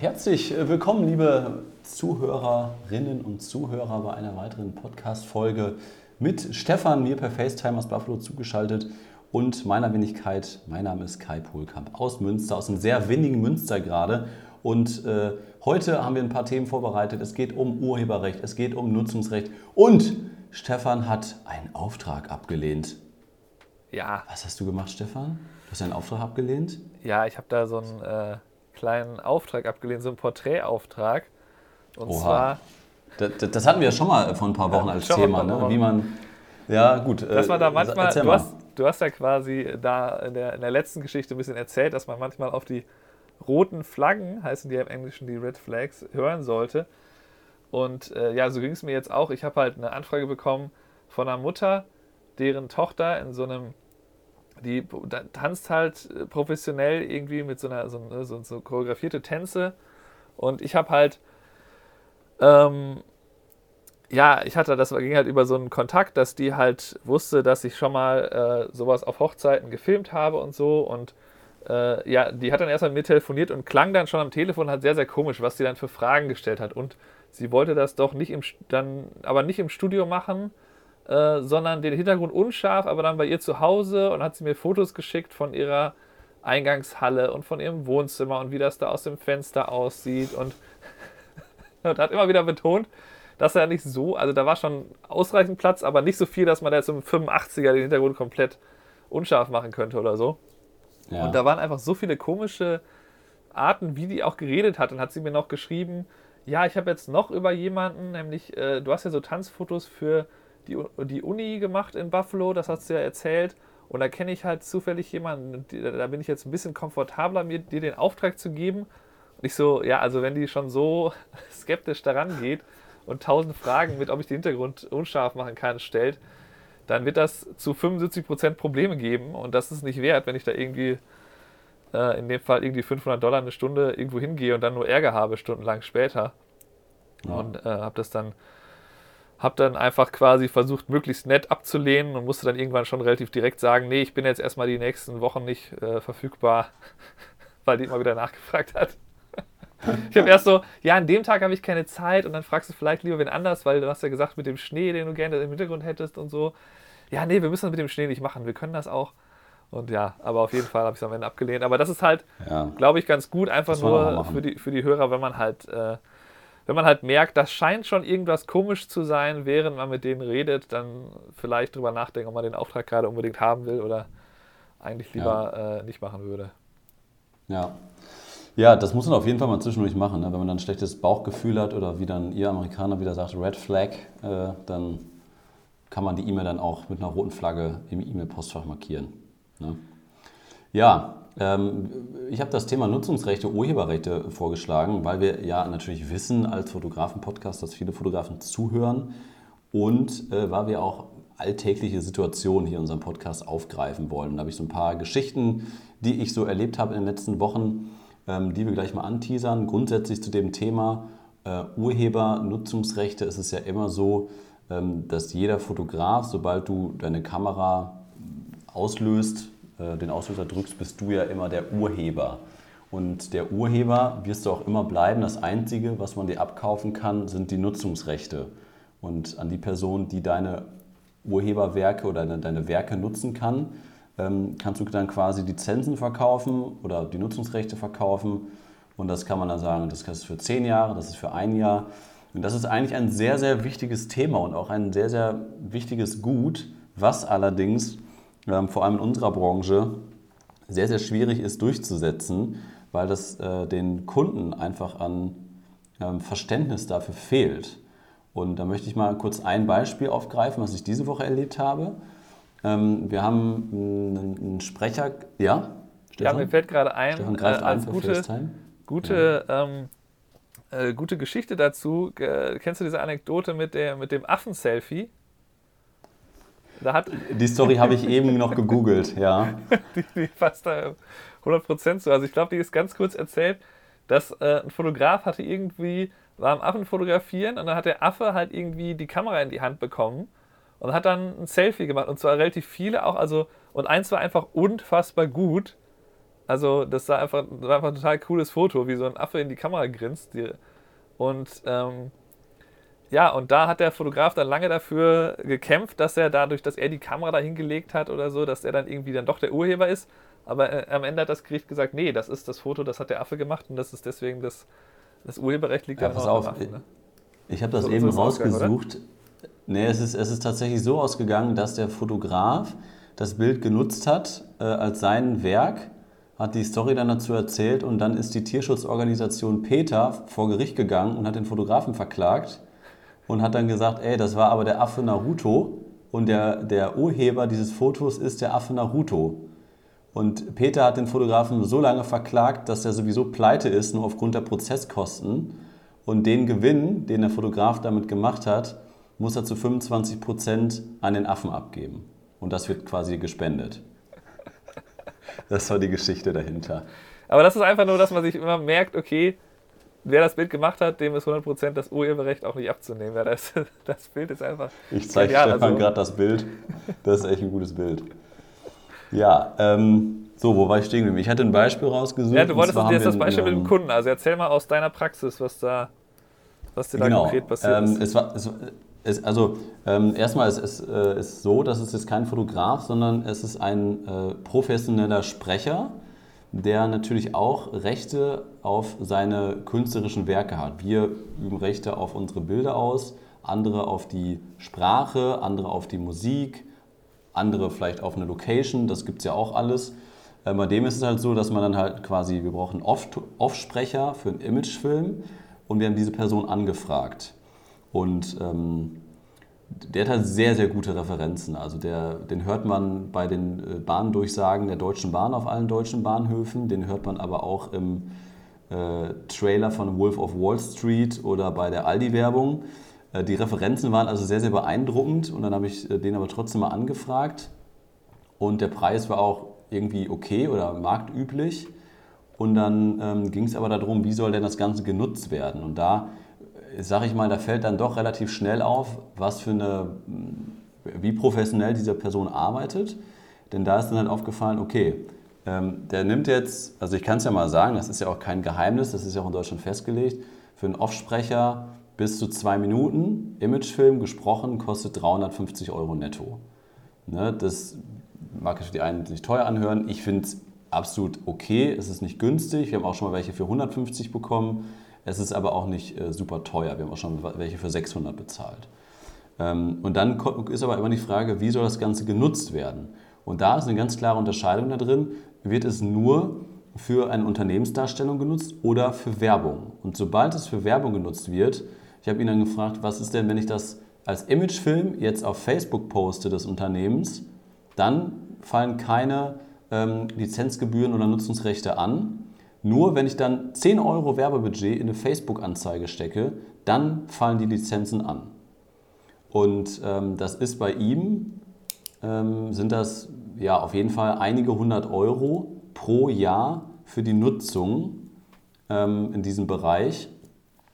herzlich willkommen, liebe Zuhörerinnen und Zuhörer, bei einer weiteren Podcast-Folge mit Stefan, mir per FaceTime aus Buffalo zugeschaltet und meiner Wenigkeit. Mein Name ist Kai Pohlkamp aus Münster, aus einem sehr windigen Münster gerade. Und äh, heute haben wir ein paar Themen vorbereitet. Es geht um Urheberrecht, es geht um Nutzungsrecht und Stefan hat einen Auftrag abgelehnt. Ja. Was hast du gemacht, Stefan? Du hast einen Auftrag abgelehnt? Ja, ich habe da so einen äh, kleinen Auftrag abgelehnt, so einen Porträtauftrag. Und Oha. zwar. Das, das, hatten wir ja schon mal vor ein paar Wochen ja, als Thema, ne? wie man. Ja, gut. Dass man da äh, manchmal. Du hast, du hast ja quasi da in der, in der letzten Geschichte ein bisschen erzählt, dass man manchmal auf die roten Flaggen, heißen die ja im Englischen die Red Flags, hören sollte. Und äh, ja, so ging es mir jetzt auch. Ich habe halt eine Anfrage bekommen von einer Mutter, deren Tochter in so einem, die tanzt halt äh, professionell irgendwie mit so einer, so, ne, so, so choreografierte Tänze. Und ich habe halt, ähm, ja, ich hatte, das ging halt über so einen Kontakt, dass die halt wusste, dass ich schon mal äh, sowas auf Hochzeiten gefilmt habe und so. Und äh, ja, die hat dann erstmal mit mir telefoniert und klang dann schon am Telefon halt sehr, sehr komisch, was sie dann für Fragen gestellt hat. Und sie wollte das doch nicht im, dann, aber nicht im Studio machen, äh, sondern den Hintergrund unscharf, aber dann bei ihr zu Hause und hat sie mir Fotos geschickt von ihrer Eingangshalle und von ihrem Wohnzimmer und wie das da aus dem Fenster aussieht und, und hat immer wieder betont, dass er nicht so, also da war schon ausreichend Platz, aber nicht so viel, dass man da jetzt im 85er den Hintergrund komplett unscharf machen könnte oder so. Ja. Und da waren einfach so viele komische Arten, wie die auch geredet hat. Und hat sie mir noch geschrieben, ja, ich habe jetzt noch über jemanden, nämlich, äh, du hast ja so Tanzfotos für die, die Uni gemacht in Buffalo, das hast du ja erzählt. Und da kenne ich halt zufällig jemanden, da bin ich jetzt ein bisschen komfortabler, mir dir den Auftrag zu geben. Und ich so, ja, also wenn die schon so skeptisch daran geht und tausend Fragen mit, ob ich den Hintergrund unscharf machen kann, stellt, dann wird das zu 75% Probleme geben. Und das ist nicht wert, wenn ich da irgendwie äh, in dem Fall irgendwie 500 Dollar eine Stunde irgendwo hingehe und dann nur Ärger habe, stundenlang später. Ja. Und äh, habe das dann, habe dann einfach quasi versucht, möglichst nett abzulehnen und musste dann irgendwann schon relativ direkt sagen, nee, ich bin jetzt erstmal die nächsten Wochen nicht äh, verfügbar, weil die immer wieder nachgefragt hat. Ich habe erst so, ja, an dem Tag habe ich keine Zeit und dann fragst du vielleicht lieber wen anders, weil du hast ja gesagt mit dem Schnee, den du gerne im Hintergrund hättest und so. Ja, nee, wir müssen das mit dem Schnee nicht machen, wir können das auch. Und ja, aber auf jeden Fall habe ich es am Ende abgelehnt. Aber das ist halt, ja. glaube ich, ganz gut, einfach nur für die, für die Hörer, wenn man halt, äh, wenn man halt merkt, das scheint schon irgendwas komisch zu sein, während man mit denen redet, dann vielleicht drüber nachdenken, ob man den Auftrag gerade unbedingt haben will oder eigentlich lieber ja. äh, nicht machen würde. Ja. Ja, das muss man auf jeden Fall mal zwischendurch machen. Ne? Wenn man dann ein schlechtes Bauchgefühl hat oder wie dann ihr Amerikaner wieder sagt, Red Flag, äh, dann kann man die E-Mail dann auch mit einer roten Flagge im E-Mail-Postfach markieren. Ne? Ja, ich habe das Thema Nutzungsrechte, Urheberrechte vorgeschlagen, weil wir ja natürlich wissen als Fotografen-Podcast, dass viele Fotografen zuhören und äh, weil wir auch alltägliche Situationen hier in unserem Podcast aufgreifen wollen. Da habe ich so ein paar Geschichten, die ich so erlebt habe in den letzten Wochen, ähm, die wir gleich mal anteasern. Grundsätzlich zu dem Thema äh, Urhebernutzungsrechte ist es ja immer so, ähm, dass jeder Fotograf, sobald du deine Kamera auslöst, äh, den Auslöser drückst, bist du ja immer der Urheber. Und der Urheber wirst du auch immer bleiben. Das Einzige, was man dir abkaufen kann, sind die Nutzungsrechte. Und an die Person, die deine Urheberwerke oder deine, deine Werke nutzen kann, ähm, kannst du dann quasi Lizenzen verkaufen oder die Nutzungsrechte verkaufen. Und das kann man dann sagen, das ist für zehn Jahre, das ist für ein Jahr. Und das ist eigentlich ein sehr, sehr wichtiges Thema und auch ein sehr, sehr wichtiges Gut, was allerdings ähm, vor allem in unserer Branche sehr, sehr schwierig ist durchzusetzen, weil das äh, den Kunden einfach an ähm, Verständnis dafür fehlt. Und da möchte ich mal kurz ein Beispiel aufgreifen, was ich diese Woche erlebt habe. Ähm, wir haben einen, Sprecher, ja? Stefan? Ja, mir fällt gerade ein, Stefan greift äh, als ein gute, gute, ja. ähm, äh, gute Geschichte dazu. Äh, kennst du diese Anekdote mit, der, mit dem Affen-Selfie? Hat die Story habe ich eben noch gegoogelt, ja. die, die passt da 100% zu. Also ich glaube, die ist ganz kurz erzählt, dass äh, ein Fotograf hatte irgendwie, war am Affen fotografieren und dann hat der Affe halt irgendwie die Kamera in die Hand bekommen und hat dann ein Selfie gemacht und zwar relativ viele auch, also und eins war einfach unfassbar gut. Also das war einfach, war einfach ein total cooles Foto, wie so ein Affe in die Kamera grinst. Und ähm, ja, und da hat der Fotograf dann lange dafür gekämpft, dass er dadurch, dass er die Kamera da hingelegt hat oder so, dass er dann irgendwie dann doch der Urheber ist. Aber äh, am Ende hat das Gericht gesagt, nee, das ist das Foto, das hat der Affe gemacht und das ist deswegen das, das Urheberrecht liegt ja, dann pass auf, Affe, ne? Ich habe das so, eben so rausgesucht. Nee, es ist, es ist tatsächlich so ausgegangen, dass der Fotograf das Bild genutzt hat äh, als sein Werk, hat die Story dann dazu erzählt und dann ist die Tierschutzorganisation PETA vor Gericht gegangen und hat den Fotografen verklagt und hat dann gesagt, ey, das war aber der Affe Naruto und der, der Urheber dieses Fotos ist der Affe Naruto. Und Peter hat den Fotografen so lange verklagt, dass er sowieso pleite ist, nur aufgrund der Prozesskosten. Und den Gewinn, den der Fotograf damit gemacht hat, muss er zu 25 Prozent an den Affen abgeben. Und das wird quasi gespendet. Das war die Geschichte dahinter. Aber das ist einfach nur, dass man sich immer merkt, okay, wer das Bild gemacht hat, dem ist 100% das Urheberrecht auch nicht abzunehmen. Ja, das, das Bild ist einfach. Ich zeige Stefan also. gerade das Bild. Das ist echt ein gutes Bild. Ja, ähm, so, wo war ich stehen geblieben? Ich hatte ein Beispiel rausgesucht. Ja, du wolltest jetzt das Beispiel mit dem Kunden. Also erzähl mal aus deiner Praxis, was da, was dir genau. da konkret passiert ähm, ist. Es war, es, es, also ähm, erstmal ist es äh, ist so, dass es jetzt kein Fotograf, sondern es ist ein äh, professioneller Sprecher, der natürlich auch Rechte auf seine künstlerischen Werke hat. Wir üben Rechte auf unsere Bilder aus, andere auf die Sprache, andere auf die Musik, andere vielleicht auf eine Location, das gibt es ja auch alles. Äh, bei dem ist es halt so, dass man dann halt quasi, wir brauchen Off-Sprecher für einen Imagefilm und wir haben diese Person angefragt. Und ähm, der hat halt sehr, sehr gute Referenzen. Also der, den hört man bei den äh, Bahndurchsagen der Deutschen Bahn auf allen deutschen Bahnhöfen, den hört man aber auch im äh, Trailer von Wolf of Wall Street oder bei der Aldi-Werbung. Äh, die Referenzen waren also sehr, sehr beeindruckend und dann habe ich äh, den aber trotzdem mal angefragt. Und der Preis war auch irgendwie okay oder marktüblich. Und dann ähm, ging es aber darum, wie soll denn das Ganze genutzt werden? Und da, äh, sage ich mal, da fällt dann doch relativ schnell auf, was für eine, wie professionell diese Person arbeitet. Denn da ist dann halt aufgefallen, okay, ähm, der nimmt jetzt, also ich kann es ja mal sagen, das ist ja auch kein Geheimnis, das ist ja auch in Deutschland festgelegt, für einen Offsprecher bis zu zwei Minuten, Imagefilm gesprochen, kostet 350 Euro netto. Ne, das mag für die einen sich teuer anhören. Ich finde es absolut okay. Es ist nicht günstig. Wir haben auch schon mal welche für 150 bekommen. Es ist aber auch nicht äh, super teuer. Wir haben auch schon welche für 600 bezahlt. Ähm, und dann ist aber immer die Frage, wie soll das Ganze genutzt werden? Und da ist eine ganz klare Unterscheidung da drin. Wird es nur für eine Unternehmensdarstellung genutzt oder für Werbung? Und sobald es für Werbung genutzt wird, ich habe ihn dann gefragt, was ist denn, wenn ich das als Imagefilm jetzt auf Facebook poste des Unternehmens, dann fallen keine ähm, Lizenzgebühren oder Nutzungsrechte an. Nur wenn ich dann 10 Euro Werbebudget in eine Facebook-Anzeige stecke, dann fallen die Lizenzen an. Und ähm, das ist bei ihm, ähm, sind das ja auf jeden Fall einige hundert Euro pro Jahr für die Nutzung ähm, in diesem Bereich.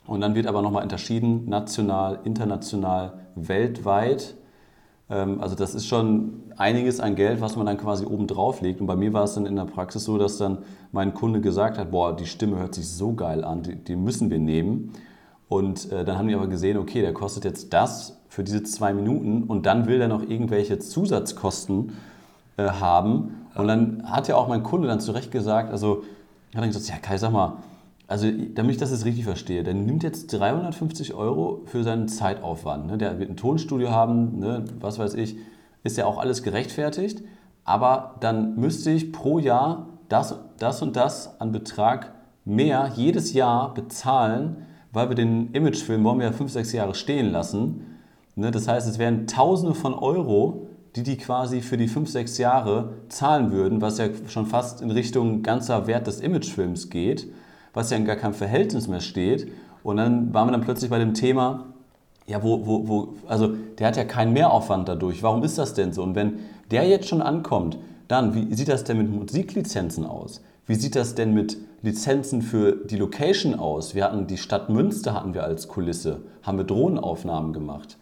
Und dann wird aber nochmal unterschieden, national, international, weltweit. Ähm, also das ist schon einiges an Geld, was man dann quasi oben drauf legt. Und bei mir war es dann in der Praxis so, dass dann mein Kunde gesagt hat, boah, die Stimme hört sich so geil an, die, die müssen wir nehmen. Und äh, dann haben die aber gesehen, okay, der kostet jetzt das für diese zwei Minuten und dann will er noch irgendwelche Zusatzkosten äh, haben. Und dann hat ja auch mein Kunde dann zurecht gesagt, also hat dann gesagt, ja Kai, sag mal, also damit ich das jetzt richtig verstehe, der nimmt jetzt 350 Euro für seinen Zeitaufwand. Ne? Der wird ein Tonstudio haben, ne? was weiß ich, ist ja auch alles gerechtfertigt. Aber dann müsste ich pro Jahr das, das und das an Betrag mehr jedes Jahr bezahlen, weil wir den Imagefilm wollen wir ja fünf, sechs Jahre stehen lassen. Ne? Das heißt, es wären Tausende von Euro, die die quasi für die fünf, sechs Jahre zahlen würden, was ja schon fast in Richtung ganzer Wert des Imagefilms geht was ja in gar keinem Verhältnis mehr steht. Und dann waren wir dann plötzlich bei dem Thema, ja, wo, wo, wo, also der hat ja keinen Mehraufwand dadurch. Warum ist das denn so? Und wenn der jetzt schon ankommt, dann, wie sieht das denn mit Musiklizenzen aus? Wie sieht das denn mit Lizenzen für die Location aus? Wir hatten die Stadt Münster hatten wir als Kulisse, haben wir Drohnenaufnahmen gemacht.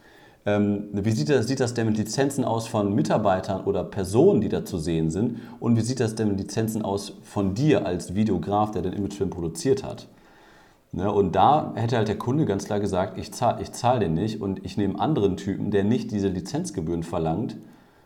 Ähm, wie sieht das, sieht das denn mit Lizenzen aus von Mitarbeitern oder Personen, die da zu sehen sind? Und wie sieht das denn mit Lizenzen aus von dir als Videograf, der den Imagefilm produziert hat? Ne, und da hätte halt der Kunde ganz klar gesagt, ich zahle ich zahl den nicht und ich nehme anderen Typen, der nicht diese Lizenzgebühren verlangt,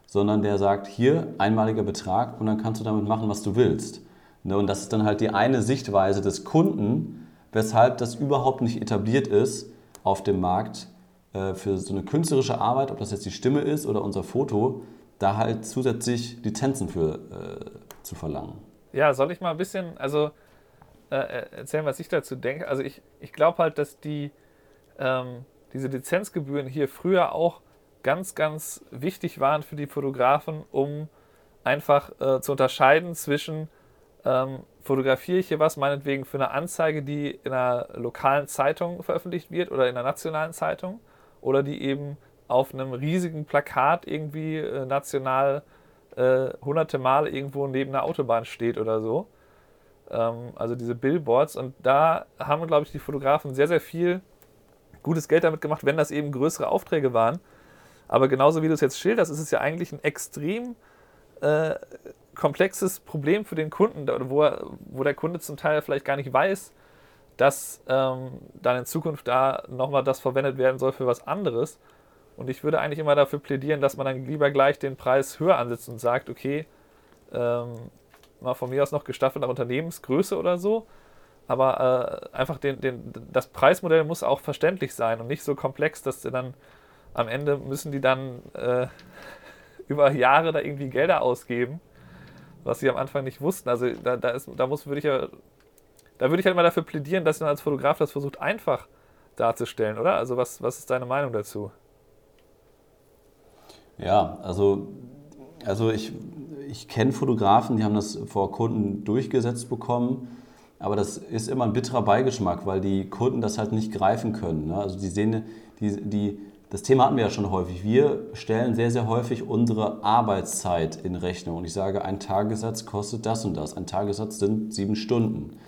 sondern der sagt, hier einmaliger Betrag und dann kannst du damit machen, was du willst. Ne, und das ist dann halt die eine Sichtweise des Kunden, weshalb das überhaupt nicht etabliert ist auf dem Markt, äh, für so eine künstlerische Arbeit, ob das jetzt die Stimme ist oder unser Foto, da halt zusätzlich Lizenzen für äh, zu verlangen. Ja, soll ich mal ein bisschen, also äh, erzählen, was ich dazu denke? Also ich, ich glaube halt, dass die, ähm, diese Lizenzgebühren hier früher auch ganz, ganz wichtig waren für die Fotografen, um einfach äh, zu unterscheiden zwischen ähm, fotografiere ich hier was, meinetwegen für eine Anzeige, die in einer lokalen Zeitung veröffentlicht wird oder in einer nationalen Zeitung oder die eben auf einem riesigen Plakat irgendwie äh, national äh, hunderte Mal irgendwo neben einer Autobahn steht oder so. Ähm, also diese Billboards. Und da haben, glaube ich, die Fotografen sehr, sehr viel gutes Geld damit gemacht, wenn das eben größere Aufträge waren. Aber genauso wie du es jetzt schilderst, ist es ja eigentlich ein extrem äh, komplexes Problem für den Kunden, wo, er, wo der Kunde zum Teil vielleicht gar nicht weiß, dass ähm, dann in Zukunft da nochmal das verwendet werden soll für was anderes. Und ich würde eigentlich immer dafür plädieren, dass man dann lieber gleich den Preis höher ansetzt und sagt, okay, ähm, mal von mir aus noch gestaffelt nach Unternehmensgröße oder so, aber äh, einfach den, den, das Preismodell muss auch verständlich sein und nicht so komplex, dass sie dann am Ende müssen die dann äh, über Jahre da irgendwie Gelder ausgeben, was sie am Anfang nicht wussten. Also da, da, ist, da muss, würde ich ja da würde ich halt mal dafür plädieren, dass man als Fotograf das versucht, einfach darzustellen, oder? Also was, was ist deine Meinung dazu? Ja, also, also ich, ich kenne Fotografen, die haben das vor Kunden durchgesetzt bekommen, aber das ist immer ein bitterer Beigeschmack, weil die Kunden das halt nicht greifen können. Ne? Also die sehen, die, die, das Thema hatten wir ja schon häufig. Wir stellen sehr, sehr häufig unsere Arbeitszeit in Rechnung. Und ich sage, ein Tagessatz kostet das und das. Ein Tagessatz sind sieben Stunden.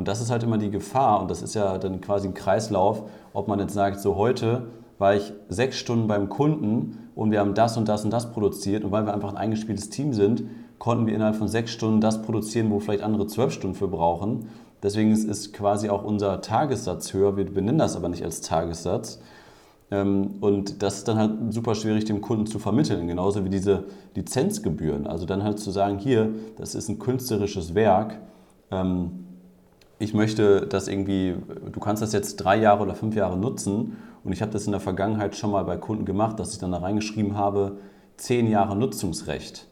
Und das ist halt immer die Gefahr und das ist ja dann quasi ein Kreislauf, ob man jetzt sagt, so heute war ich sechs Stunden beim Kunden und wir haben das und das und das produziert und weil wir einfach ein eingespieltes Team sind, konnten wir innerhalb von sechs Stunden das produzieren, wo vielleicht andere zwölf Stunden für brauchen. Deswegen ist quasi auch unser Tagessatz höher. Wir benennen das aber nicht als Tagessatz. Ähm, und das ist dann halt super schwierig dem Kunden zu vermitteln, genauso wie diese Lizenzgebühren. Also dann halt zu sagen, hier, das ist ein künstlerisches Werk, ähm, ich möchte das irgendwie, du kannst das jetzt drei Jahre oder fünf Jahre nutzen. Und ich habe das in der Vergangenheit schon mal bei Kunden gemacht, dass ich dann da reingeschrieben habe, zehn Jahre Nutzungsrecht.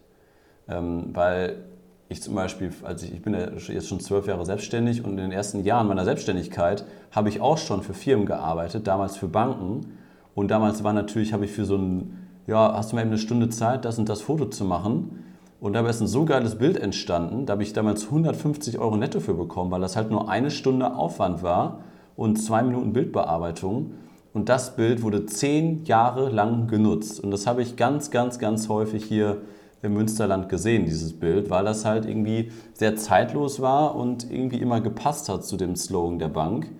Ähm, weil ich zum Beispiel, also ich, bin ja jetzt schon zwölf Jahre selbstständig und in den ersten Jahren meiner Selbstständigkeit habe ich auch schon für Firmen gearbeitet, damals für Banken. Und damals war natürlich, habe ich für so ein, ja, hast du mal eben eine Stunde Zeit, das und das Foto zu machen und dabei ist ein so geiles Bild entstanden, da habe ich damals 150 Euro netto für bekommen, weil das halt nur eine Stunde Aufwand war und zwei Minuten Bildbearbeitung. Und das Bild wurde zehn Jahre lang genutzt. Und das habe ich ganz, ganz, ganz häufig hier im Münsterland gesehen, dieses Bild, weil das halt irgendwie sehr zeitlos war und irgendwie immer gepasst hat zu dem Slogan der Bank.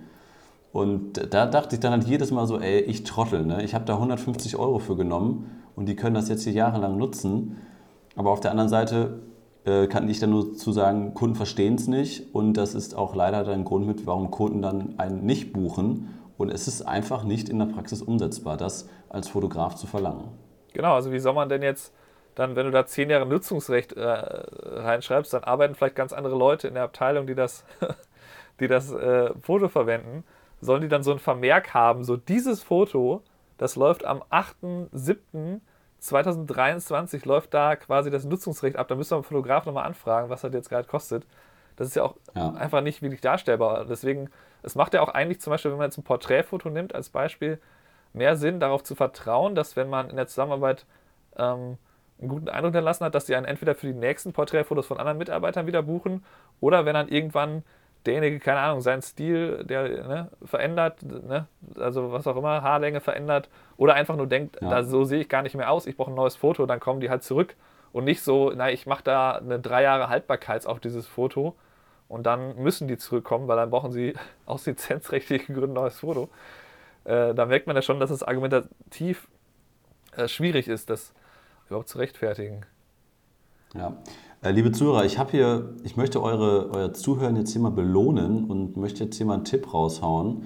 Und da dachte ich dann halt jedes Mal so, ey, ich trottel, ne? ich habe da 150 Euro für genommen und die können das jetzt hier jahrelang nutzen. Aber auf der anderen Seite äh, kann ich dann nur zu sagen, Kunden verstehen es nicht und das ist auch leider ein Grund mit, warum Kunden dann einen nicht buchen und es ist einfach nicht in der Praxis umsetzbar, das als Fotograf zu verlangen. Genau, also wie soll man denn jetzt dann, wenn du da zehn Jahre Nutzungsrecht äh, reinschreibst, dann arbeiten vielleicht ganz andere Leute in der Abteilung, die das, die das äh, Foto verwenden. Sollen die dann so ein Vermerk haben, so dieses Foto, das läuft am 8.7. 2023 läuft da quasi das Nutzungsrecht ab. Da müssen wir beim Fotograf nochmal anfragen, was das jetzt gerade kostet. Das ist ja auch ja. einfach nicht wirklich darstellbar. Deswegen, es macht ja auch eigentlich zum Beispiel, wenn man jetzt ein Porträtfoto nimmt als Beispiel, mehr Sinn, darauf zu vertrauen, dass wenn man in der Zusammenarbeit ähm, einen guten Eindruck hinterlassen hat, dass sie einen entweder für die nächsten Porträtfotos von anderen Mitarbeitern wieder buchen oder wenn dann irgendwann derjenige, keine Ahnung, seinen Stil, der ne, verändert, ne, also was auch immer, Haarlänge verändert oder einfach nur denkt, ja. da, so sehe ich gar nicht mehr aus, ich brauche ein neues Foto, dann kommen die halt zurück und nicht so, na, ich mache da eine drei Jahre Haltbarkeit auf dieses Foto und dann müssen die zurückkommen, weil dann brauchen sie aus lizenzrechtlichen Gründen ein neues Foto. Äh, da merkt man ja schon, dass es argumentativ äh, schwierig ist, das überhaupt zu rechtfertigen. Ja. Äh, liebe Zuhörer, ich habe hier, ich möchte eure, euer Zuhören jetzt hier mal belohnen und möchte jetzt hier mal einen Tipp raushauen,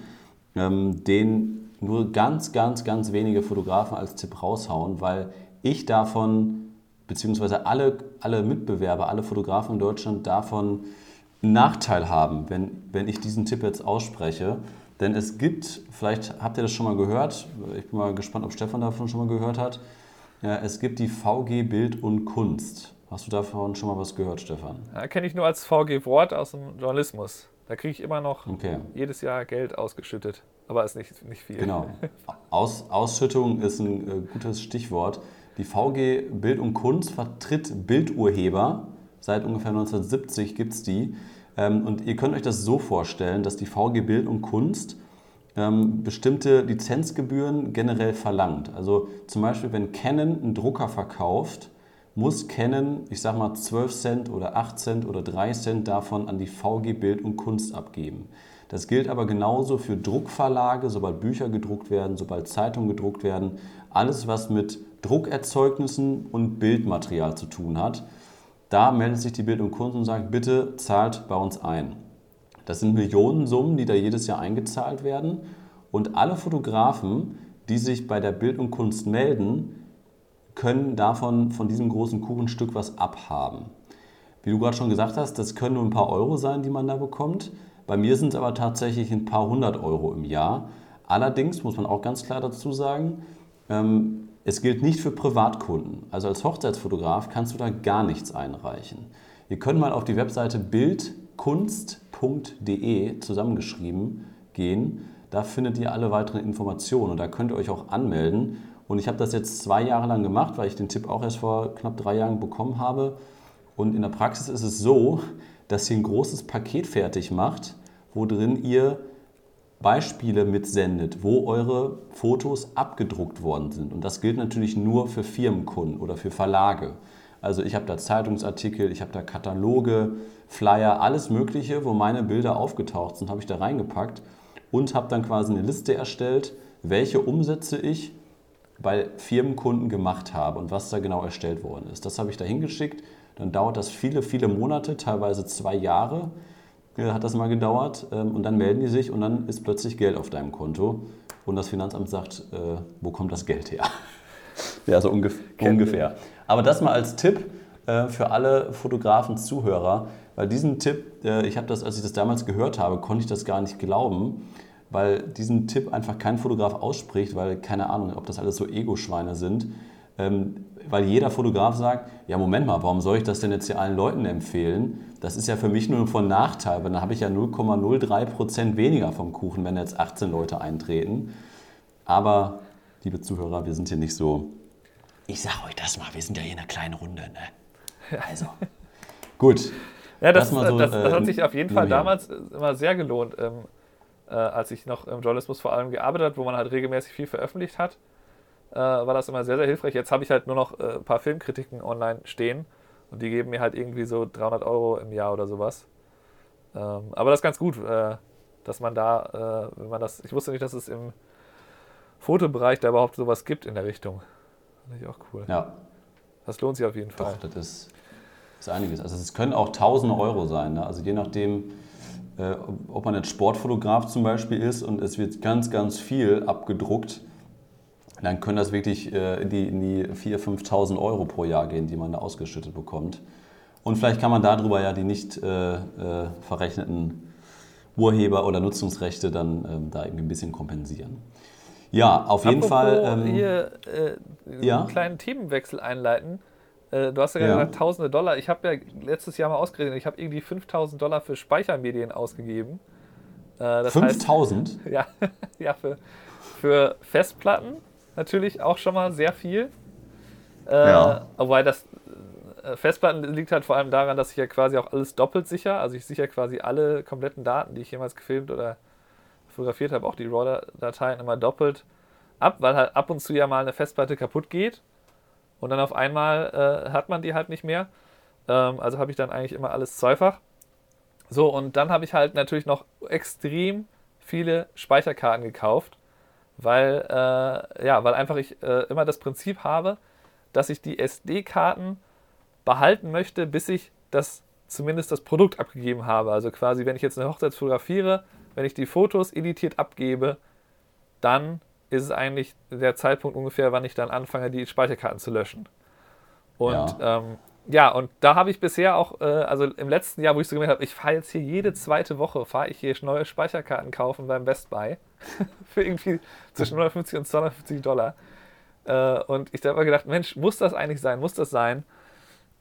ähm, den nur ganz, ganz, ganz wenige Fotografen als Tipp raushauen, weil ich davon, beziehungsweise alle, alle Mitbewerber, alle Fotografen in Deutschland davon einen Nachteil haben, wenn, wenn ich diesen Tipp jetzt ausspreche. Denn es gibt, vielleicht habt ihr das schon mal gehört, ich bin mal gespannt, ob Stefan davon schon mal gehört hat, ja, es gibt die VG Bild und Kunst. Hast du davon schon mal was gehört, Stefan? Ja, Kenne ich nur als VG Wort aus dem Journalismus. Da kriege ich immer noch okay. jedes Jahr Geld ausgeschüttet, aber ist nicht, nicht viel. Genau. Aus, Ausschüttung ist ein äh, gutes Stichwort. Die VG Bild und Kunst vertritt Bildurheber. Seit ungefähr 1970 gibt es die. Ähm, und ihr könnt euch das so vorstellen, dass die VG Bild und Kunst ähm, bestimmte Lizenzgebühren generell verlangt. Also zum Beispiel, wenn Canon einen Drucker verkauft, muss Canon, ich sag mal 12 Cent oder 8 Cent oder 3 Cent davon an die VG Bild und Kunst abgeben. Das gilt aber genauso für Druckverlage, sobald Bücher gedruckt werden, sobald Zeitungen gedruckt werden. Alles, was mit Druckerzeugnissen und Bildmaterial zu tun hat. Da meldet sich die Bild und Kunst und sagt, bitte zahlt bei uns ein. Das sind Millionensummen, die da jedes Jahr eingezahlt werden. Und alle Fotografen, die sich bei der Bild und Kunst melden, können davon, von diesem großen Kuchenstück was abhaben. Wie du gerade schon gesagt hast, das können nur ein paar Euro sein, die man da bekommt. Bei mir sind es aber tatsächlich ein paar hundert Euro im Jahr. Allerdings muss man auch ganz klar dazu sagen, ähm, es gilt nicht für Privatkunden. Also als Hochzeitsfotograf kannst du da gar nichts einreichen. Ihr könnt mal auf die Webseite bildkunst.de zusammengeschrieben gehen. Da findet ihr alle weiteren Informationen und da könnt ihr euch auch anmelden. Und ich habe das jetzt zwei Jahre lang gemacht, weil ich den Tipp auch erst vor knapp drei Jahren bekommen habe. Und in der Praxis ist es so, dass ihr ein großes Paket fertig macht, wo drin ihr Beispiele mitsendet, wo eure Fotos abgedruckt worden sind. Und das gilt natürlich nur für Firmenkunden oder für Verlage. Also ich habe da Zeitungsartikel, ich habe da Kataloge, Flyer, alles Mögliche, wo meine Bilder aufgetaucht sind, habe ich da reingepackt und habe dann quasi eine Liste erstellt, welche Umsätze ich bei Firmenkunden gemacht habe und was da genau erstellt worden ist. Das habe ich da hingeschickt. Dann dauert das viele, viele Monate, teilweise zwei Jahre hat das mal gedauert ähm, und dann melden die sich und dann ist plötzlich Geld auf deinem Konto und das Finanzamt sagt, äh, wo kommt das Geld her? ja, so ungef ungefähr. Aber das mal als Tipp äh, für alle Fotografen, Zuhörer, weil diesen Tipp, äh, ich habe das, als ich das damals gehört habe, konnte ich das gar nicht glauben, weil diesen Tipp einfach kein Fotograf ausspricht, weil keine Ahnung, ob das alles so Ego-Schweine sind. Ähm, weil jeder Fotograf sagt, ja Moment mal, warum soll ich das denn jetzt hier allen Leuten empfehlen? Das ist ja für mich nur von Nachteil, weil dann habe ich ja 0,03 Prozent weniger vom Kuchen, wenn jetzt 18 Leute eintreten. Aber, liebe Zuhörer, wir sind hier nicht so. Ich sage euch das mal, wir sind ja hier in einer kleinen Runde. Ne? Also, gut. Ja, das, das, so, das, das, hat äh, sich auf jeden Fall damals immer sehr gelohnt, ähm, äh, als ich noch im Journalismus vor allem gearbeitet habe, wo man halt regelmäßig viel veröffentlicht hat äh, war das immer sehr, sehr hilfreich. Jetzt habe ich halt nur noch äh, ein paar Filmkritiken online stehen und die geben mir halt irgendwie so 300 Euro im Jahr oder sowas. Ähm, aber das ist ganz gut, äh, dass man da, äh, wenn man das, ich wusste nicht, dass es im Fotobereich da überhaupt sowas gibt in der Richtung. Finde ich auch cool. Ja. Das lohnt sich auf jeden Fall. Doch, das ist, ist einiges. Also es können auch tausende Euro sein. Ne? Also je nachdem, äh, ob man jetzt Sportfotograf zum Beispiel ist und es wird ganz, ganz viel abgedruckt, dann können das wirklich äh, in die, in die 4.000, 5.000 Euro pro Jahr gehen, die man da ausgeschüttet bekommt. Und vielleicht kann man darüber ja die nicht äh, äh, verrechneten Urheber- oder Nutzungsrechte dann ähm, da irgendwie ein bisschen kompensieren. Ja, auf jeden Apropos Fall. Ähm, hier äh, ja? einen kleinen Themenwechsel einleiten. Äh, du hast ja, ja. gesagt, tausende Dollar. Ich habe ja letztes Jahr mal ausgerechnet, ich habe irgendwie 5000 Dollar für Speichermedien ausgegeben. Äh, 5000? Ja, ja für, für Festplatten natürlich auch schon mal sehr viel. Äh, ja. Wobei das äh, Festplatten liegt halt vor allem daran, dass ich ja quasi auch alles doppelt sicher. Also ich sichere quasi alle kompletten Daten, die ich jemals gefilmt oder fotografiert habe, auch die RAW-Dateien immer doppelt ab, weil halt ab und zu ja mal eine Festplatte kaputt geht und dann auf einmal äh, hat man die halt nicht mehr. Ähm, also habe ich dann eigentlich immer alles zweifach. So, und dann habe ich halt natürlich noch extrem viele Speicherkarten gekauft weil, äh, ja, weil einfach ich äh, immer das Prinzip habe, dass ich die SD-Karten behalten möchte, bis ich das zumindest das Produkt abgegeben habe. Also quasi, wenn ich jetzt eine Hochzeit fotografiere, wenn ich die Fotos editiert abgebe, dann ist es eigentlich der Zeitpunkt ungefähr, wann ich dann anfange, die Speicherkarten zu löschen. Und ja, ähm, ja und da habe ich bisher auch, äh, also im letzten Jahr, wo ich so gemerkt habe, ich fahre jetzt hier jede zweite Woche, fahre ich hier neue Speicherkarten kaufen beim Best Buy für irgendwie zwischen 150 und 250 Dollar. Äh, und ich habe mir gedacht, Mensch, muss das eigentlich sein? Muss das sein?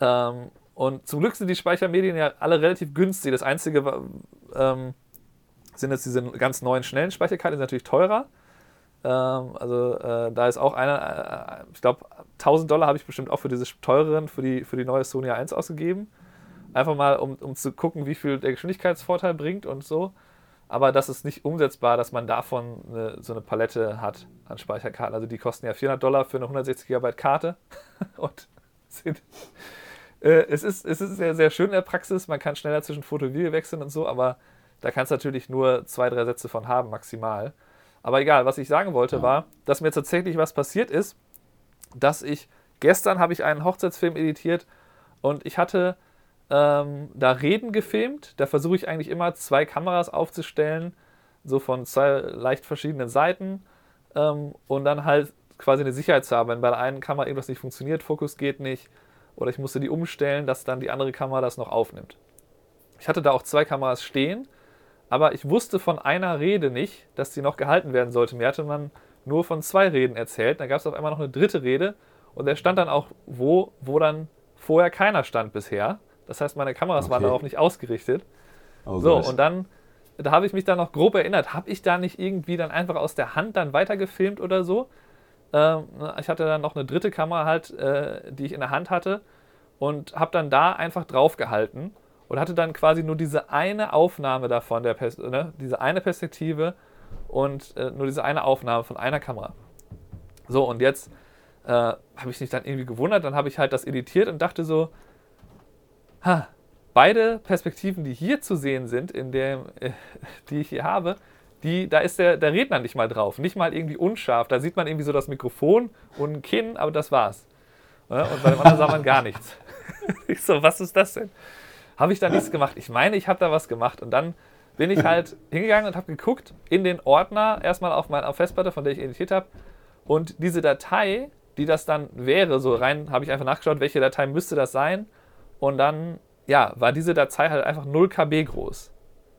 Ähm, und zum Glück sind die Speichermedien ja alle relativ günstig. Das Einzige ähm, sind jetzt diese ganz neuen schnellen Speicherkarten, die sind natürlich teurer. Ähm, also äh, da ist auch einer, äh, ich glaube, 1000 Dollar habe ich bestimmt auch für diese teureren, für die, für die neue Sony A1 ausgegeben. Einfach mal, um, um zu gucken, wie viel der Geschwindigkeitsvorteil bringt und so. Aber das ist nicht umsetzbar, dass man davon eine, so eine Palette hat an Speicherkarten. Also die kosten ja 400 Dollar für eine 160 GB Karte und sind äh, es, ist, es ist sehr, sehr schön in der Praxis. Man kann schneller zwischen Foto und Video wechseln und so, aber da kannst du natürlich nur zwei, drei Sätze von haben, maximal. Aber egal, was ich sagen wollte, ja. war, dass mir tatsächlich was passiert ist, dass ich gestern habe ich einen Hochzeitsfilm editiert und ich hatte ähm, da Reden gefilmt. Da versuche ich eigentlich immer zwei Kameras aufzustellen, so von zwei leicht verschiedenen Seiten ähm, und dann halt quasi eine Sicherheit zu haben, wenn bei der einen Kamera irgendwas nicht funktioniert, Fokus geht nicht oder ich musste die umstellen, dass dann die andere Kamera das noch aufnimmt. Ich hatte da auch zwei Kameras stehen, aber ich wusste von einer Rede nicht, dass die noch gehalten werden sollte. Mir hatte man nur von zwei Reden erzählt. Da gab es auf einmal noch eine dritte Rede und der stand dann auch wo, wo dann vorher keiner stand bisher. Das heißt, meine Kameras okay. waren darauf nicht ausgerichtet. Oh, so, und dann, da habe ich mich dann noch grob erinnert, habe ich da nicht irgendwie dann einfach aus der Hand dann weitergefilmt oder so? Ähm, ich hatte dann noch eine dritte Kamera halt, äh, die ich in der Hand hatte und habe dann da einfach drauf gehalten und hatte dann quasi nur diese eine Aufnahme davon, der Pers ne, diese eine Perspektive und äh, nur diese eine Aufnahme von einer Kamera. So, und jetzt äh, habe ich mich dann irgendwie gewundert, dann habe ich halt das editiert und dachte so, ha, beide Perspektiven, die hier zu sehen sind, in dem, äh, die ich hier habe, die, da ist der, der Redner nicht mal drauf, nicht mal irgendwie unscharf. Da sieht man irgendwie so das Mikrofon und ein Kinn, aber das war's. Ja, und bei dem anderen sah man gar nichts. ich so, was ist das denn? Habe ich da nichts gemacht? Ich meine, ich habe da was gemacht. Und dann bin ich halt hingegangen und habe geguckt in den Ordner, erstmal auf meiner Festplatte, von der ich editiert habe. Und diese Datei, die das dann wäre, so rein, habe ich einfach nachgeschaut, welche Datei müsste das sein. Und dann, ja, war diese Datei halt einfach 0 KB groß.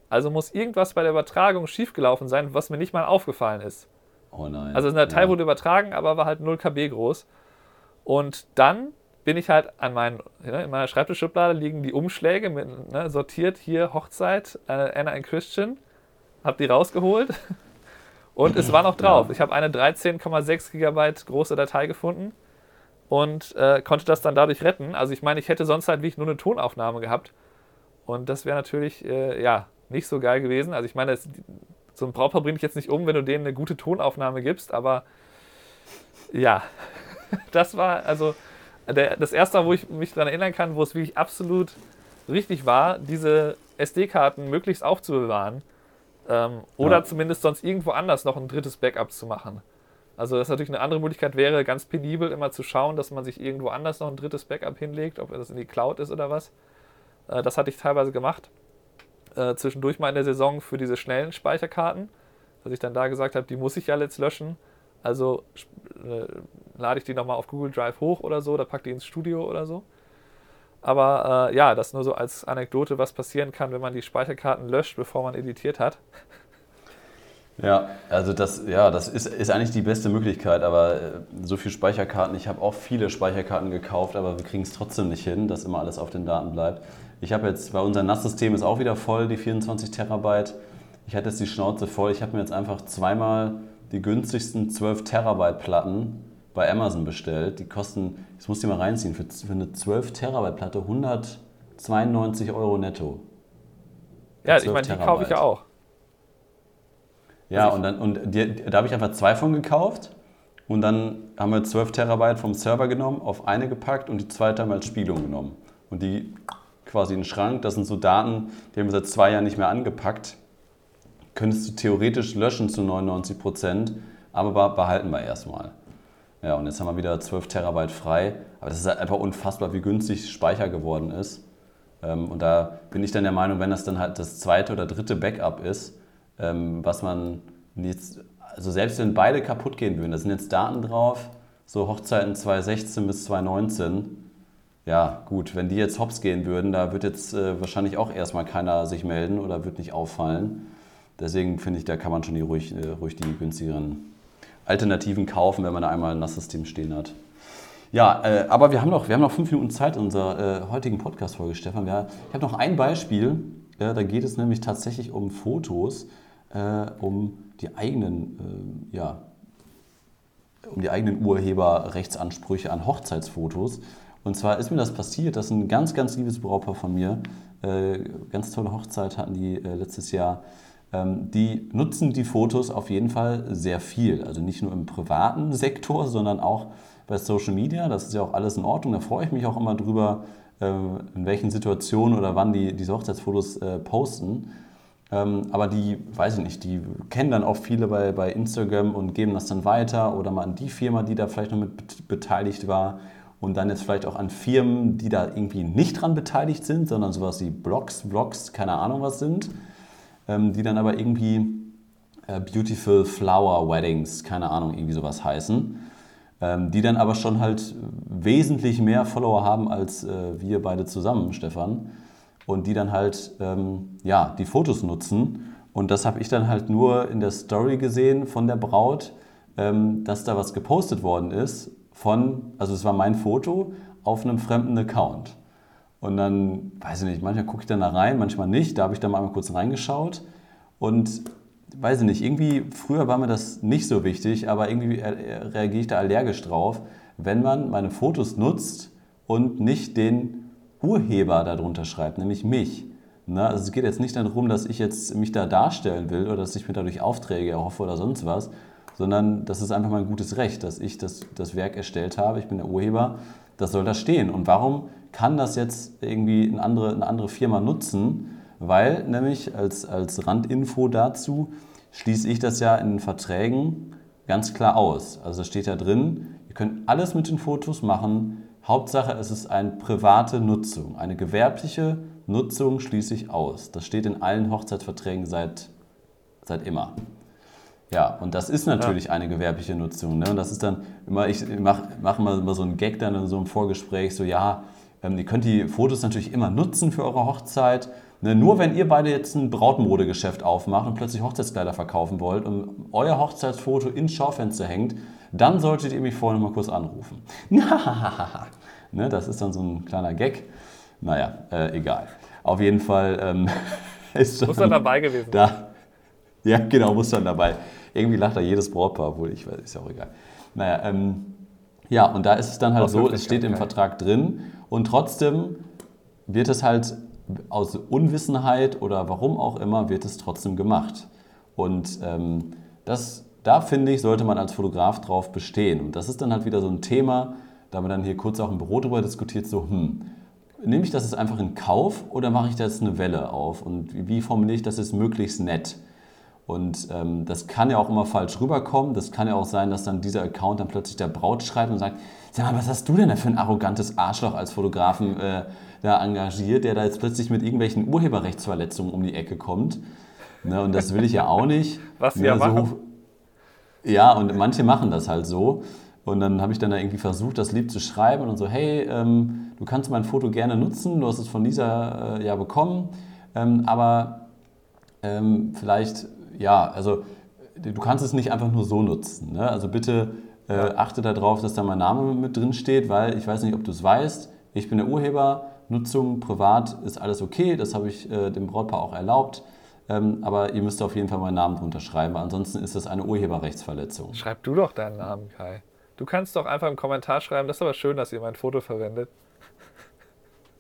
Also muss irgendwas bei der Übertragung schiefgelaufen sein, was mir nicht mal aufgefallen ist. Oh nein. Also eine Datei ja. wurde übertragen, aber war halt 0 KB groß. Und dann bin ich halt an meinen, in meiner Schreibtischschublade liegen die Umschläge mit, ne, sortiert hier Hochzeit, äh, Anna and Christian, hab die rausgeholt und es war noch drauf. Ich habe eine 13,6 Gigabyte große Datei gefunden und äh, konnte das dann dadurch retten. Also ich meine, ich hätte sonst halt wirklich nur eine Tonaufnahme gehabt und das wäre natürlich, äh, ja, nicht so geil gewesen. Also ich meine, das, so ein Brautpaar bringt dich jetzt nicht um, wenn du denen eine gute Tonaufnahme gibst, aber ja, das war also der, das erste, wo ich mich daran erinnern kann, wo es wirklich absolut richtig war, diese SD-Karten möglichst aufzubewahren ähm, oder ja. zumindest sonst irgendwo anders noch ein drittes Backup zu machen. Also das natürlich eine andere Möglichkeit wäre, ganz penibel immer zu schauen, dass man sich irgendwo anders noch ein drittes Backup hinlegt, ob das in die Cloud ist oder was. Äh, das hatte ich teilweise gemacht äh, zwischendurch mal in der Saison für diese schnellen Speicherkarten, dass ich dann da gesagt habe, die muss ich ja jetzt löschen. Also äh, lade ich die nochmal auf Google Drive hoch oder so, da packe die ins Studio oder so. Aber äh, ja, das nur so als Anekdote, was passieren kann, wenn man die Speicherkarten löscht, bevor man editiert hat. Ja, also das, ja, das ist, ist eigentlich die beste Möglichkeit, aber äh, so viele Speicherkarten, ich habe auch viele Speicherkarten gekauft, aber wir kriegen es trotzdem nicht hin, dass immer alles auf den Daten bleibt. Ich habe jetzt, bei unser NAS-System ist auch wieder voll, die 24 Terabyte. Ich hatte jetzt die Schnauze voll. Ich habe mir jetzt einfach zweimal die günstigsten 12 Terabyte Platten bei Amazon bestellt. Die kosten, ich muss die mal reinziehen, für, für eine 12 Terabyte Platte 192 Euro netto. Ja, ich meine, die kaufe ich ja auch. Ja, also und, dann, und die, da habe ich einfach zwei von gekauft. Und dann haben wir 12 Terabyte vom Server genommen, auf eine gepackt und die zweite haben wir als Spiegelung genommen. Und die quasi einen Schrank. Das sind so Daten, die haben wir seit zwei Jahren nicht mehr angepackt. Könntest du theoretisch löschen zu 99 Prozent, aber behalten wir erstmal. Ja, und jetzt haben wir wieder 12 Terabyte frei. Aber das ist halt einfach unfassbar, wie günstig Speicher geworden ist. Ähm, und da bin ich dann der Meinung, wenn das dann halt das zweite oder dritte Backup ist, ähm, was man jetzt, also selbst wenn beide kaputt gehen würden, da sind jetzt Daten drauf, so Hochzeiten 2016 bis 2019. Ja, gut, wenn die jetzt hops gehen würden, da wird jetzt äh, wahrscheinlich auch erstmal keiner sich melden oder wird nicht auffallen. Deswegen finde ich, da kann man schon die ruhig, äh, ruhig die günstigeren Alternativen kaufen, wenn man da einmal ein NAS-System stehen hat. Ja, äh, aber wir haben, noch, wir haben noch fünf Minuten Zeit in unserer äh, heutigen Podcast-Folge, Stefan. Wir, ich habe noch ein Beispiel. Äh, da geht es nämlich tatsächlich um Fotos, äh, um die eigenen, äh, ja, um die eigenen Urheberrechtsansprüche an Hochzeitsfotos. Und zwar ist mir das passiert, dass ein ganz, ganz liebes Brautpaar von mir, äh, ganz tolle Hochzeit hatten die letztes Jahr, die nutzen die Fotos auf jeden Fall sehr viel. Also nicht nur im privaten Sektor, sondern auch bei Social Media. Das ist ja auch alles in Ordnung. Da freue ich mich auch immer drüber, äh, in welchen Situationen oder wann die diese Hochzeitsfotos äh, posten. Ähm, aber die, weiß ich nicht, die kennen dann auch viele bei, bei Instagram und geben das dann weiter oder mal an die Firma, die da vielleicht noch mit beteiligt war und dann jetzt vielleicht auch an Firmen, die da irgendwie nicht dran beteiligt sind, sondern sowas wie Blogs, Vlogs, keine Ahnung was sind ähm, die dann aber irgendwie äh, Beautiful Flower Weddings, keine Ahnung, irgendwie sowas heißen. Ähm, die dann aber schon halt wesentlich mehr Follower haben als äh, wir beide zusammen, Stefan. Und die dann halt, ähm, ja, die Fotos nutzen. Und das habe ich dann halt nur in der Story gesehen von der Braut, ähm, dass da was gepostet worden ist von, also es war mein Foto auf einem fremden Account. Und dann, weiß ich nicht, manchmal gucke ich dann da rein, manchmal nicht. Da habe ich dann mal kurz reingeschaut. Und weiß ich nicht, irgendwie, früher war mir das nicht so wichtig, aber irgendwie reagiere ich da allergisch drauf, wenn man meine Fotos nutzt und nicht den Urheber darunter schreibt, nämlich mich. Na, also es geht jetzt nicht darum, dass ich jetzt mich da darstellen will oder dass ich mir dadurch Aufträge erhoffe oder sonst was, sondern das ist einfach mein gutes Recht, dass ich das, das Werk erstellt habe, ich bin der Urheber, das soll da stehen. Und warum kann das jetzt irgendwie eine andere, eine andere Firma nutzen, weil nämlich als, als Randinfo dazu schließe ich das ja in den Verträgen ganz klar aus. Also da steht ja drin, ihr könnt alles mit den Fotos machen, Hauptsache es ist eine private Nutzung. Eine gewerbliche Nutzung schließe ich aus. Das steht in allen Hochzeitsverträgen seit, seit immer. Ja, und das ist natürlich ja. eine gewerbliche Nutzung. Ne? Und das ist dann immer, ich mache mach immer so einen Gag dann in so einem Vorgespräch, so ja, ähm, ihr könnt die Fotos natürlich immer nutzen für eure Hochzeit. Ne, nur wenn ihr beide jetzt ein Brautmodegeschäft aufmacht und plötzlich Hochzeitskleider verkaufen wollt und euer Hochzeitsfoto ins Schaufenster hängt, dann solltet ihr mich vorher mal kurz anrufen. ne, das ist dann so ein kleiner Gag. Naja, äh, egal. Auf jeden Fall ähm, ist dann, Muss dann dabei gewesen da, Ja, genau, muss dann dabei. Irgendwie lacht da jedes Brautpaar, obwohl ich weiß, ist ja auch egal. Naja, ähm, ja, und da ist es dann halt so, es steht im Vertrag drin und trotzdem wird es halt aus Unwissenheit oder warum auch immer, wird es trotzdem gemacht. Und ähm, das, da finde ich, sollte man als Fotograf drauf bestehen. Und das ist dann halt wieder so ein Thema, da wir dann hier kurz auch im Büro drüber diskutiert, so, hm, nehme ich das jetzt einfach in Kauf oder mache ich da jetzt eine Welle auf? Und wie, wie formuliere ich das jetzt möglichst nett? Und ähm, das kann ja auch immer falsch rüberkommen. Das kann ja auch sein, dass dann dieser Account dann plötzlich der Braut schreibt und sagt, sag mal, was hast du denn da für ein arrogantes Arschloch als Fotografen äh, da engagiert, der da jetzt plötzlich mit irgendwelchen Urheberrechtsverletzungen um die Ecke kommt. Ne, und das will ich ja auch nicht. Was sie ja so, machen. Ja, und manche machen das halt so. Und dann habe ich dann da irgendwie versucht, das lieb zu schreiben und so, hey, ähm, du kannst mein Foto gerne nutzen, du hast es von dieser äh, ja bekommen, ähm, aber ähm, vielleicht ja, also du kannst es nicht einfach nur so nutzen. Ne? Also bitte äh, achte darauf, dass da mein Name mit drin steht, weil ich weiß nicht, ob du es weißt. Ich bin der Urheber, Nutzung privat ist alles okay, das habe ich äh, dem Brautpaar auch erlaubt. Ähm, aber ihr müsst auf jeden Fall meinen Namen drunter schreiben, ansonsten ist das eine Urheberrechtsverletzung. Schreib du doch deinen Namen, Kai. Du kannst doch einfach im Kommentar schreiben, das ist aber schön, dass ihr mein Foto verwendet.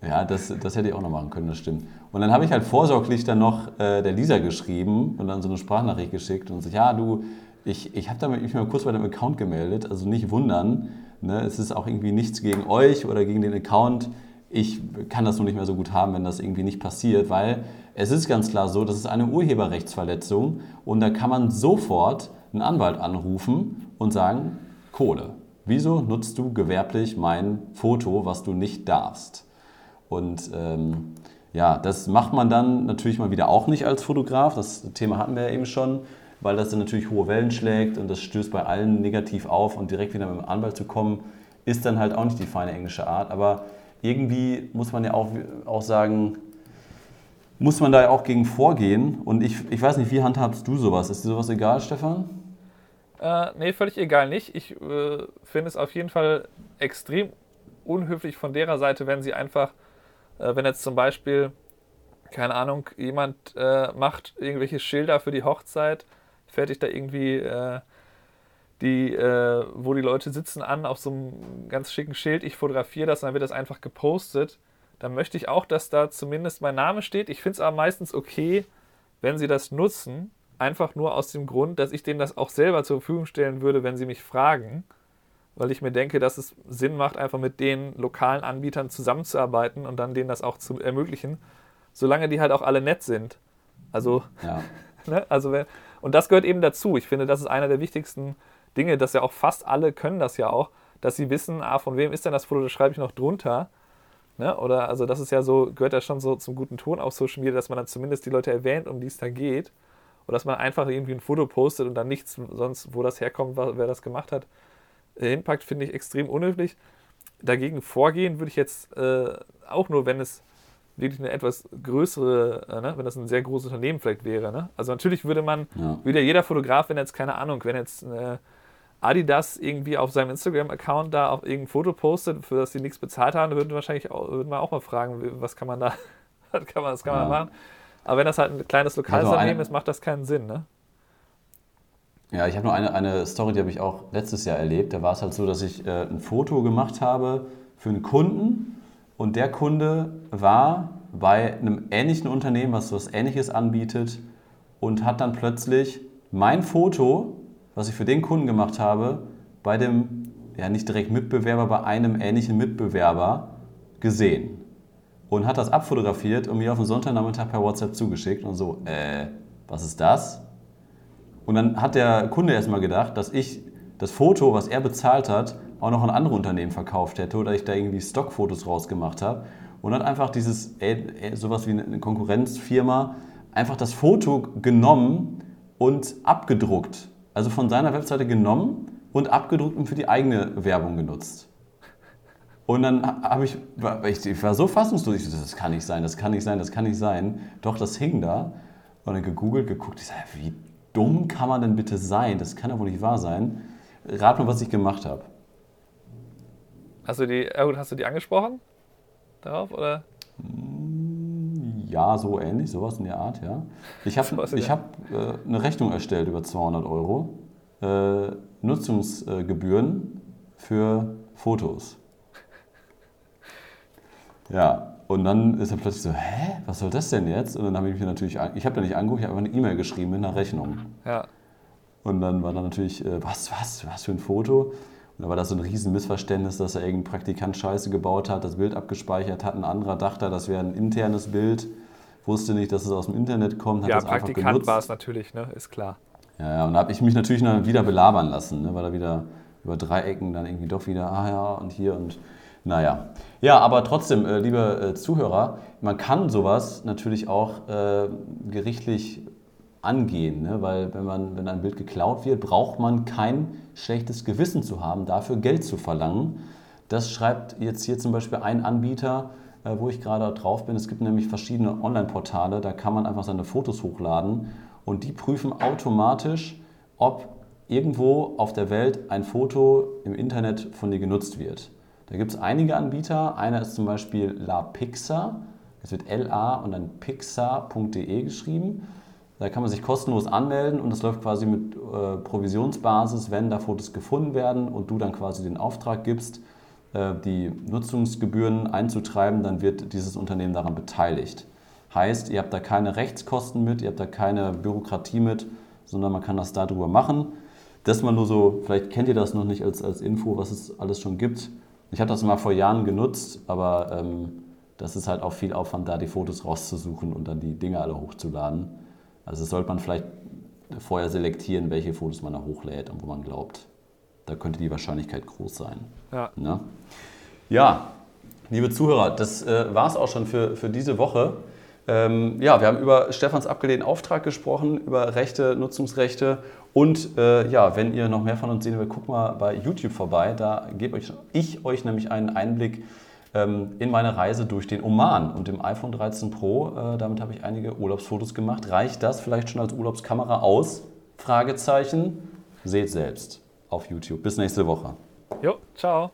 Ja, das, das hätte ich auch noch machen können, das stimmt. Und dann habe ich halt vorsorglich dann noch äh, der Lisa geschrieben und dann so eine Sprachnachricht geschickt und gesagt, ja, du, ich, ich habe mich mal kurz bei dem Account gemeldet, also nicht wundern. Ne? Es ist auch irgendwie nichts gegen euch oder gegen den Account. Ich kann das nur nicht mehr so gut haben, wenn das irgendwie nicht passiert, weil es ist ganz klar so, das ist eine Urheberrechtsverletzung und da kann man sofort einen Anwalt anrufen und sagen, Kohle. Wieso nutzt du gewerblich mein Foto, was du nicht darfst? Und ähm, ja, das macht man dann natürlich mal wieder auch nicht als Fotograf. Das Thema hatten wir ja eben schon, weil das dann natürlich hohe Wellen schlägt und das stößt bei allen negativ auf und direkt wieder mit dem Anwalt zu kommen, ist dann halt auch nicht die feine englische Art. Aber irgendwie muss man ja auch, auch sagen, muss man da ja auch gegen vorgehen. Und ich, ich weiß nicht, wie handhabst du sowas? Ist dir sowas egal, Stefan? Äh, nee, völlig egal nicht. Ich äh, finde es auf jeden Fall extrem unhöflich von derer Seite, wenn sie einfach, äh, wenn jetzt zum Beispiel, keine Ahnung, jemand äh, macht irgendwelche Schilder für die Hochzeit, fertigt da irgendwie äh, die, äh, wo die Leute sitzen an auf so einem ganz schicken Schild, ich fotografiere das und dann wird das einfach gepostet. Dann möchte ich auch, dass da zumindest mein Name steht. Ich finde es aber meistens okay, wenn sie das nutzen, einfach nur aus dem Grund, dass ich denen das auch selber zur Verfügung stellen würde, wenn sie mich fragen, weil ich mir denke, dass es Sinn macht, einfach mit den lokalen Anbietern zusammenzuarbeiten und dann denen das auch zu ermöglichen, solange die halt auch alle nett sind. Also, ja. ne? also und das gehört eben dazu. Ich finde, das ist einer der wichtigsten Dinge, dass ja auch fast alle können das ja auch, dass sie wissen, ah, von wem ist denn das Foto, das schreibe ich noch drunter. Ne? Oder also das ist ja so, gehört ja schon so zum guten Ton auf Social Media, dass man dann zumindest die Leute erwähnt, um die es da geht. Oder dass man einfach irgendwie ein Foto postet und dann nichts sonst, wo das herkommt, wer das gemacht hat, äh, hinpackt, finde ich extrem unhöflich. Dagegen vorgehen würde ich jetzt äh, auch nur, wenn es wirklich eine etwas größere, äh, ne? wenn das ein sehr großes Unternehmen vielleicht wäre. Ne? Also natürlich würde man, ja. würde ja jeder Fotograf, wenn jetzt, keine Ahnung, wenn jetzt äh, Adidas irgendwie auf seinem Instagram-Account da auch irgendein Foto postet, für das sie nichts bezahlt haben, würden wahrscheinlich auch, würden wir auch mal fragen, was kann man da, was kann man, was kann man ja. machen. Aber wenn das halt ein kleines lokales also Unternehmen ist, macht das keinen Sinn, ne? Ja, ich habe nur eine, eine Story, die habe ich auch letztes Jahr erlebt. Da war es halt so, dass ich äh, ein Foto gemacht habe für einen Kunden und der Kunde war bei einem ähnlichen Unternehmen, was was Ähnliches anbietet und hat dann plötzlich mein Foto, was ich für den Kunden gemacht habe, bei dem, ja nicht direkt Mitbewerber, bei einem ähnlichen Mitbewerber gesehen und hat das abfotografiert und mir auf den Sonntagnachmittag per WhatsApp zugeschickt und so, äh, was ist das? Und dann hat der Kunde erstmal gedacht, dass ich das Foto, was er bezahlt hat, auch noch an andere Unternehmen verkauft hätte oder ich da irgendwie Stockfotos rausgemacht habe. Und hat einfach dieses, ey, sowas wie eine Konkurrenzfirma, einfach das Foto genommen und abgedruckt. Also von seiner Webseite genommen und abgedruckt und für die eigene Werbung genutzt. Und dann habe ich, ich war so fassungslos, ich so, das kann nicht sein, das kann nicht sein, das kann nicht sein. Doch, das hing da. Und dann gegoogelt, geguckt, ich sage, wie dumm kann man denn bitte sein? Das kann ja wohl nicht wahr sein. Rat mal, was ich gemacht habe. Hast du die, hast du die angesprochen? Darauf, oder? Ja, so ähnlich, sowas in der Art, ja. Ich habe hab, äh, eine Rechnung erstellt über 200 Euro. Äh, Nutzungsgebühren für Fotos. Ja, und dann ist er plötzlich so, hä, was soll das denn jetzt? Und dann habe ich mich natürlich, ich habe da nicht angeguckt, ich habe einfach eine E-Mail geschrieben mit einer Rechnung. Ja. Und dann war da natürlich, äh, was, was, was für ein Foto? Da war das so ein riesen Missverständnis, dass er irgendein Praktikant Scheiße gebaut hat, das Bild abgespeichert hat, ein anderer dachte, das wäre ein internes Bild, wusste nicht, dass es aus dem Internet kommt, hat ja, das Praktikant einfach genutzt. war es natürlich, ne? ist klar. Ja, ja, und da habe ich mich natürlich dann wieder belabern lassen, ne? weil er wieder über drei Ecken dann irgendwie doch wieder, ah ja, und hier und naja. Ja, aber trotzdem, äh, liebe äh, Zuhörer, man kann sowas natürlich auch äh, gerichtlich angehen, ne? weil wenn, man, wenn ein Bild geklaut wird, braucht man kein schlechtes Gewissen zu haben, dafür Geld zu verlangen. Das schreibt jetzt hier zum Beispiel ein Anbieter, äh, wo ich gerade drauf bin. Es gibt nämlich verschiedene Online-Portale, da kann man einfach seine Fotos hochladen und die prüfen automatisch, ob irgendwo auf der Welt ein Foto im Internet von dir genutzt wird. Da gibt es einige Anbieter. Einer ist zum Beispiel La Pixar. Es wird LA und dann pixar.de geschrieben. Da kann man sich kostenlos anmelden und das läuft quasi mit äh, Provisionsbasis, wenn da Fotos gefunden werden und du dann quasi den Auftrag gibst, äh, die Nutzungsgebühren einzutreiben, dann wird dieses Unternehmen daran beteiligt. Heißt, ihr habt da keine Rechtskosten mit, ihr habt da keine Bürokratie mit, sondern man kann das darüber machen. Das mal nur so, vielleicht kennt ihr das noch nicht als, als Info, was es alles schon gibt. Ich habe das mal vor Jahren genutzt, aber ähm, das ist halt auch viel Aufwand, da die Fotos rauszusuchen und dann die Dinge alle hochzuladen. Also sollte man vielleicht vorher selektieren, welche Fotos man da hochlädt und wo man glaubt, da könnte die Wahrscheinlichkeit groß sein. Ja. Ne? Ja, liebe Zuhörer, das äh, war es auch schon für, für diese Woche. Ähm, ja, wir haben über Stefans abgelehnten Auftrag gesprochen, über Rechte, Nutzungsrechte und äh, ja, wenn ihr noch mehr von uns sehen wollt, guckt mal bei YouTube vorbei. Da gebe ich, euch nämlich einen Einblick in meine Reise durch den Oman und dem iPhone 13 Pro. Äh, damit habe ich einige Urlaubsfotos gemacht. Reicht das vielleicht schon als Urlaubskamera aus? Fragezeichen. Seht selbst auf YouTube. Bis nächste Woche. Jo, ciao.